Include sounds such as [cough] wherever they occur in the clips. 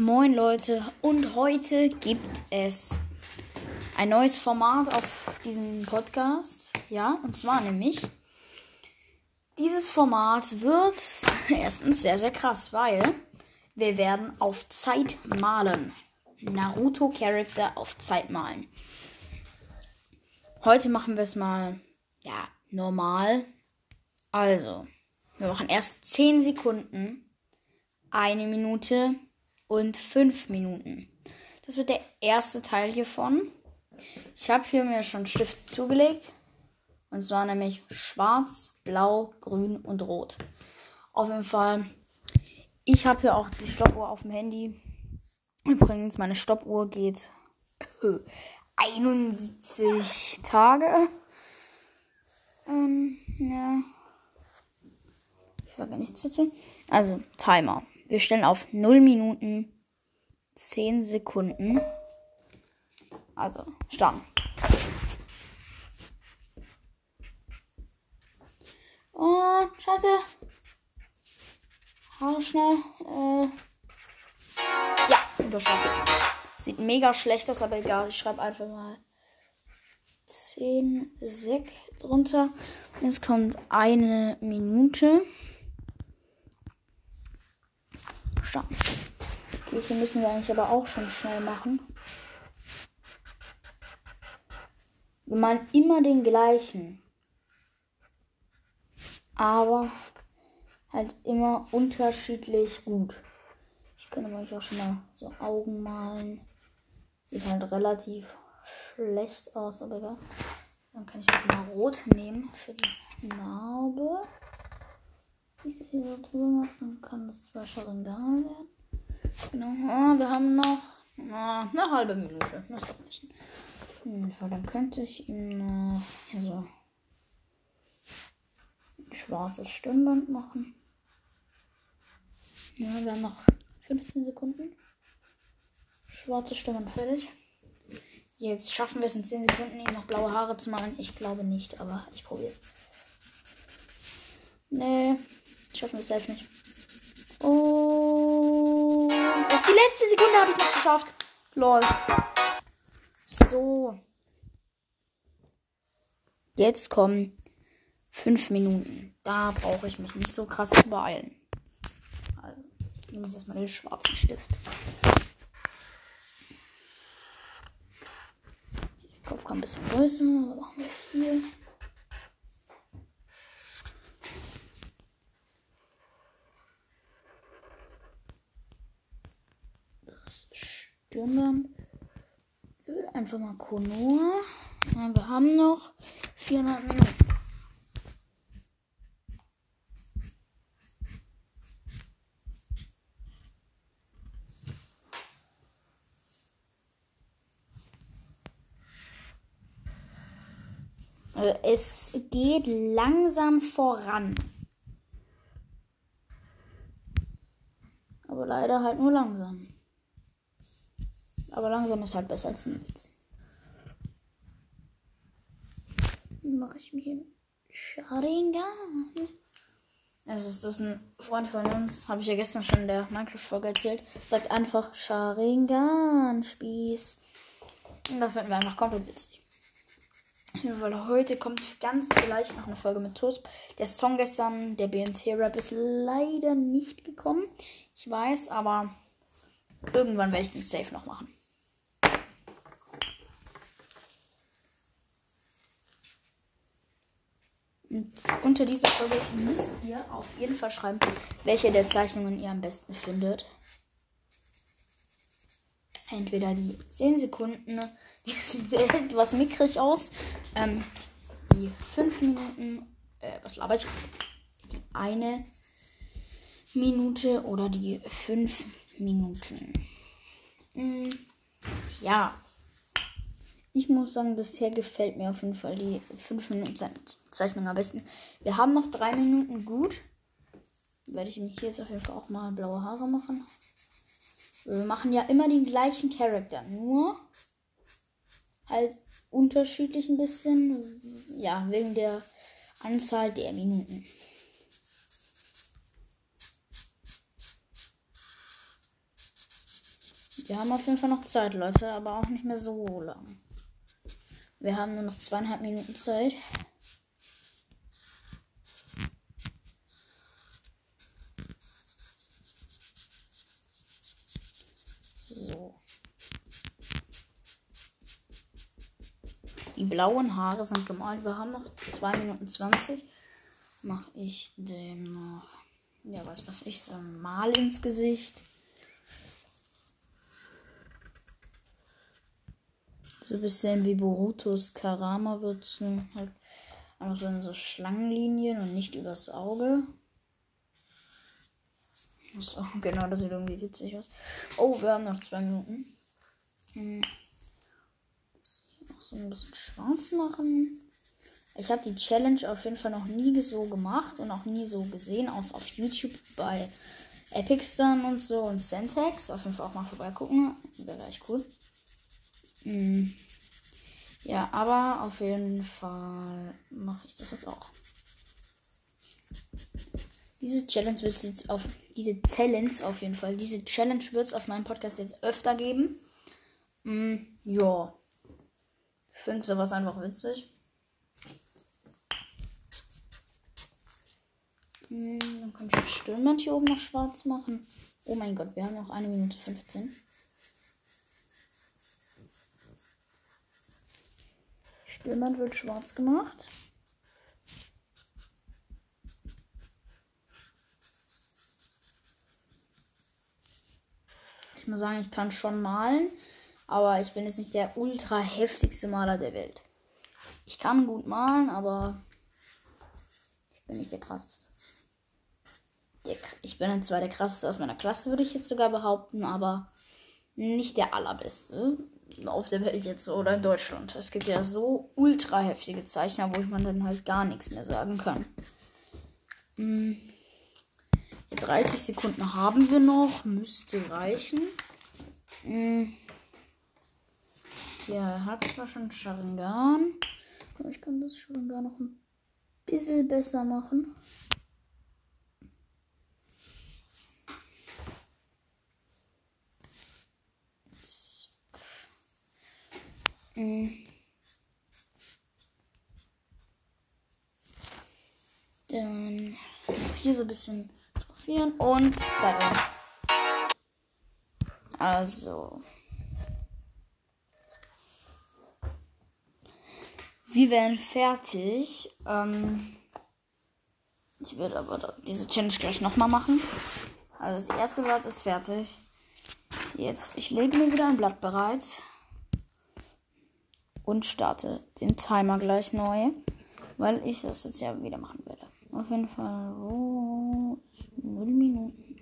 Moin Leute und heute gibt es ein neues Format auf diesem Podcast. Ja, und zwar nämlich dieses Format wird [laughs] erstens sehr, sehr krass, weil wir werden auf Zeit malen. Naruto Charakter auf Zeit malen. Heute machen wir es mal, ja, normal. Also, wir machen erst 10 Sekunden, eine Minute und 5 Minuten. Das wird der erste Teil hiervon. Ich habe hier mir schon Stifte zugelegt. Und zwar nämlich schwarz, blau, grün und rot. Auf jeden Fall. Ich habe hier auch die Stoppuhr auf dem Handy. Übrigens, meine Stoppuhr geht [laughs] 71 Tage. Ähm, ja. Ich sage nichts dazu. Also, Timer. Wir stellen auf 0 Minuten 10 Sekunden. Also, starten. Oh, scheiße. Haare schnell. Äh. Ja, überschlafen. Sieht mega schlecht aus, aber egal. Ich schreibe einfach mal 10 Sek drunter. Jetzt kommt eine Minute. Starten. Okay, hier müssen wir eigentlich aber auch schon schnell machen. Wir malen immer den gleichen. Aber halt immer unterschiedlich gut. Ich könnte manchmal auch schon mal so Augen malen. Sieht halt relativ schlecht aus, aber egal. Dann kann ich auch mal rot nehmen für die Narbe. Ich so drüber mache, dann kann das zwar Sharingan werden. Genau, ah, wir haben noch ah, eine halbe Minute. Das doch nicht. Hm, dann könnte ich ihm noch hier so ein schwarzes Stirnband machen. Ja, wir haben noch 15 Sekunden. Schwarze Stirnband fertig. Jetzt schaffen wir es in 10 Sekunden, ihm noch blaue Haare zu malen. Ich glaube nicht, aber ich probiere es. Nee, schaffen wir es selbst nicht. Und auf die letzte Sekunde habe ich es noch geschafft. Lol. So. Jetzt kommen 5 Minuten. Da brauche ich mich nicht so krass zu beeilen. Also, ich nehme jetzt erstmal den schwarzen Stift. Der Kopf kann ein bisschen größer. Was machen wir hier? Das Stirnband wird einfach mal Konoa. Ja, wir haben noch 400 Minuten. Also es geht langsam voran. Aber leider halt nur langsam. Aber langsam ist halt besser als nichts. Mache ich mir hier Sharingan. Es ist das ein Freund von uns, habe ich ja gestern schon in der Minecraft-Folge erzählt, sagt einfach Sharingan, Spieß. Und das finden wir einfach komplett witzig. Weil heute kommt ganz vielleicht noch eine Folge mit Toast. Der Song gestern, der BNT-Rap, ist leider nicht gekommen. Ich weiß, aber irgendwann werde ich den Safe noch machen. Und unter dieser Folge müsst ihr auf jeden Fall schreiben, welche der Zeichnungen ihr am besten findet. Entweder die 10 Sekunden, [laughs] die sieht etwas mickrig aus. Ähm, die 5 Minuten, äh, was laber ich? Die eine Minute oder die 5 Minuten. Hm, ja. Ich muss sagen, bisher gefällt mir auf jeden Fall die 5 Minuten Zeichnung am besten. Wir haben noch 3 Minuten gut. Werde ich hier jetzt auf jeden Fall auch mal blaue Haare machen. Wir machen ja immer den gleichen Charakter, nur halt unterschiedlich ein bisschen. Ja, wegen der Anzahl der Minuten. Wir haben auf jeden Fall noch Zeit, Leute, aber auch nicht mehr so lang. Wir haben nur noch zweieinhalb Minuten Zeit. So. Die blauen Haare sind gemalt. Wir haben noch 2 Minuten 20. Mache ich den noch, ja, was weiß ich, so ein Mal ins Gesicht. So ein bisschen wie Borutos Karama wird es halt einfach so in so Schlangenlinien und nicht übers Auge. So, [laughs] genau, das sieht irgendwie witzig aus. Oh, wir haben noch zwei Minuten. Hm. Noch so ein bisschen schwarz machen. Ich habe die Challenge auf jeden Fall noch nie so gemacht und auch nie so gesehen, außer auf YouTube bei Epicstan und so und Sentex. Auf jeden Fall auch mal vorbeigucken. Wäre echt cool. Hm. Ja, aber auf jeden Fall mache ich das jetzt auch. Diese Challenge wird es auf diese Challenge auf jeden Fall. Diese Challenge wird es auf meinem Podcast jetzt öfter geben. Mm, ja. Findest du was einfach witzig? Mm, dann kann ich das Stirnband hier oben noch schwarz machen. Oh mein Gott, wir haben noch eine Minute 15. Stirnband wird schwarz gemacht. Ich muss sagen, ich kann schon malen, aber ich bin jetzt nicht der ultra heftigste Maler der Welt. Ich kann gut malen, aber ich bin nicht der krasseste. Ich bin zwar der krasseste aus meiner Klasse, würde ich jetzt sogar behaupten, aber nicht der allerbeste auf der Welt jetzt oder in Deutschland. Es gibt ja so ultra heftige Zeichner, wo ich man dann halt gar nichts mehr sagen kann. Hm. 30 Sekunden haben wir noch. Müsste reichen. Hm. Ja, hat zwar schon Sharingan. Aber ich kann das Sharingan noch ein bisschen besser machen. Hm. Dann hier so ein bisschen fotografieren und Zeit. Also. Wir werden fertig. Ähm, ich werde aber diese Challenge gleich nochmal machen. Also das erste Blatt ist fertig. Jetzt, ich lege mir wieder ein Blatt bereit und starte den Timer gleich neu, weil ich das jetzt ja wieder machen werde. Auf jeden Fall, wo ist 0 Minuten?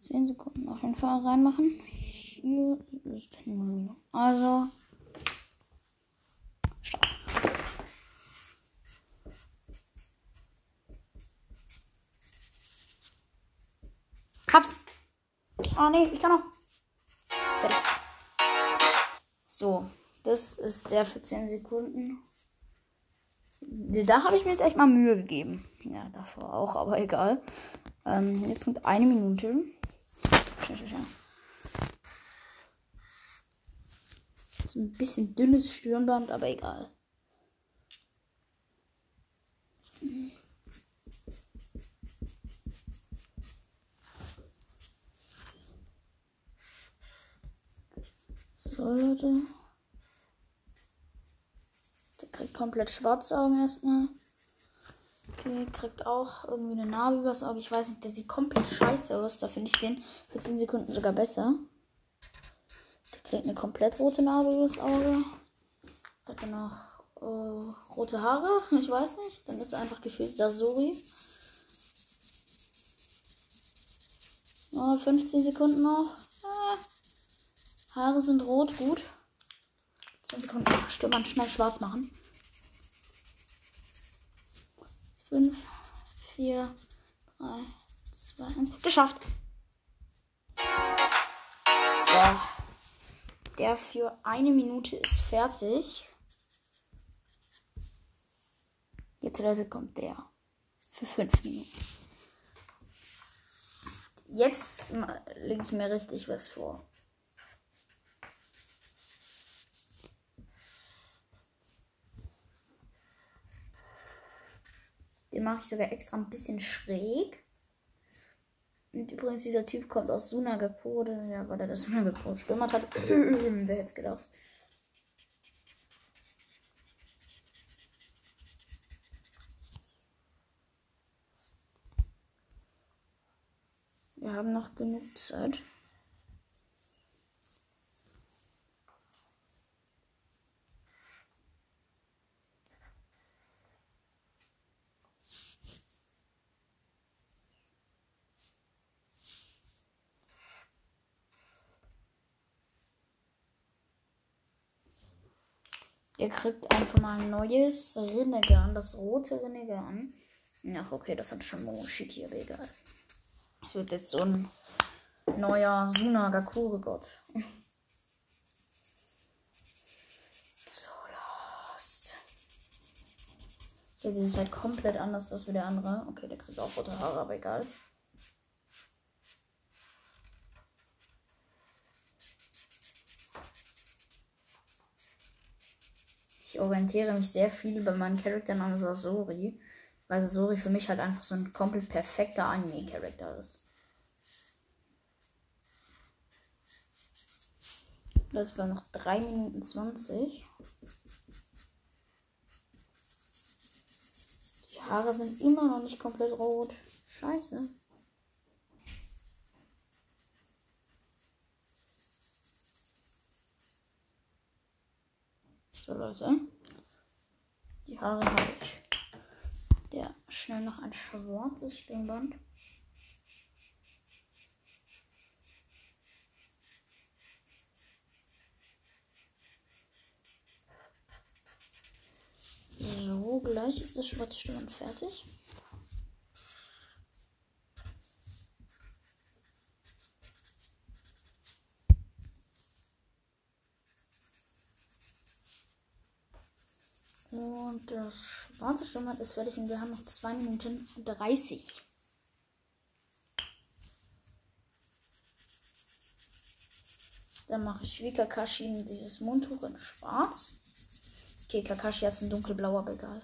10 Sekunden auf jeden Fall reinmachen. Hier ist 0 Minuten. Also, start. Hab's. Oh nee, ich kann noch. So. Das ist der für 10 Sekunden. Da habe ich mir jetzt echt mal Mühe gegeben. Ja, davor auch, aber egal. Ähm, jetzt kommt eine Minute. Ist ein bisschen dünnes Stirnband, aber egal. So, Leute kriegt komplett schwarze Augen erstmal. Okay, kriegt auch irgendwie eine Narbe übers Auge. Ich weiß nicht, der sieht komplett scheiße aus. Da finde ich den für 10 Sekunden sogar besser. Der kriegt eine komplett rote Narbe übers Auge. Hat er noch äh, rote Haare? [laughs] Ich weiß nicht. Dann ist er einfach gefühlt Sasori. Oh, 15 Sekunden noch. Ah. Haare sind rot, gut. 10 Sekunden. Stirnband schnell schwarz machen. 5, 4, 3, 2, 1. Geschafft. So. Der für eine Minute ist fertig. Jetzt, Leute, kommt der für 5 Minuten. Jetzt lege ich mir richtig was vor. Den mache ich sogar extra ein bisschen schräg. Und übrigens, dieser Typ kommt aus Sunagakure, ja, weil er das Sunagakure stürmert hat. Wer hätte es gedacht? Wir haben noch genug Zeit. Kriegt einfach mal ein neues Rinnegan, das rote Rinnegan. Ach, okay, das hat schon Momoshiki, aber egal. Das wird jetzt so ein neuer Sunagakure-Gott. [laughs] so lost. Jetzt ist es halt komplett anders als wie der andere. Okay, der kriegt auch rote Haare, aber egal. Ich orientiere mich sehr viel bei meinen Charakteren an Sasori, weil Sasori für mich halt einfach so ein komplett perfekter Anime-Charakter ist. Das war noch 3 Minuten 20. Die Haare sind immer noch nicht komplett rot. Scheiße. So, Leute. Die Haare habe ich. Der schnell noch ein schwarzes Stirnband. So, gleich ist das schwarze Stirnband fertig. Und das schwarze Stirnband ist fertig und wir haben noch 2 Minuten 30. Dann mache ich wie Kakashi dieses Mundtuch in schwarz. Okay, Kakashi hat ein dunkelblauer, aber egal.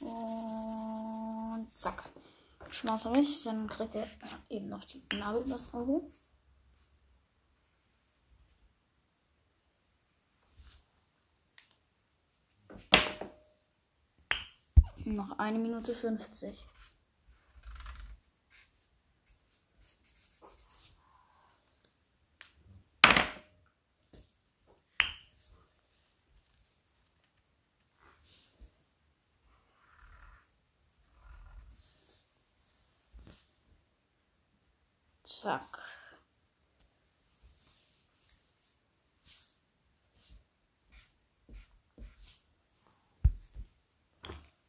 Und zack. Schmaß habe ich. Dann kriegt er eben noch die Nabel das Auge. Noch eine Minute 50. Zack.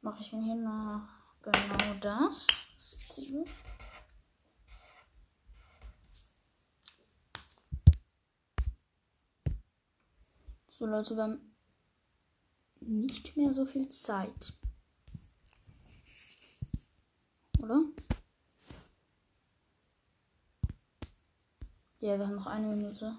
Mache ich mir hier noch genau das. So Leute, wir haben nicht mehr so viel Zeit. Oder? Ja, wir haben noch eine Minute.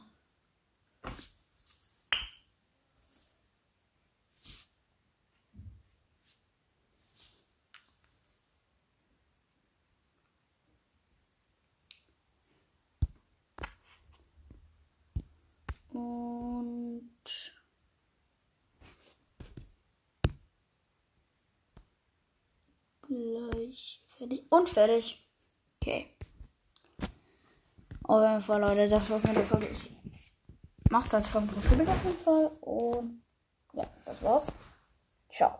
Und gleich fertig. Und fertig. Okay. Auf jeden Fall, Leute, das war's mit der Folge. Ich mach's als Folge auf jeden Fall. Und ja, das war's. Ciao.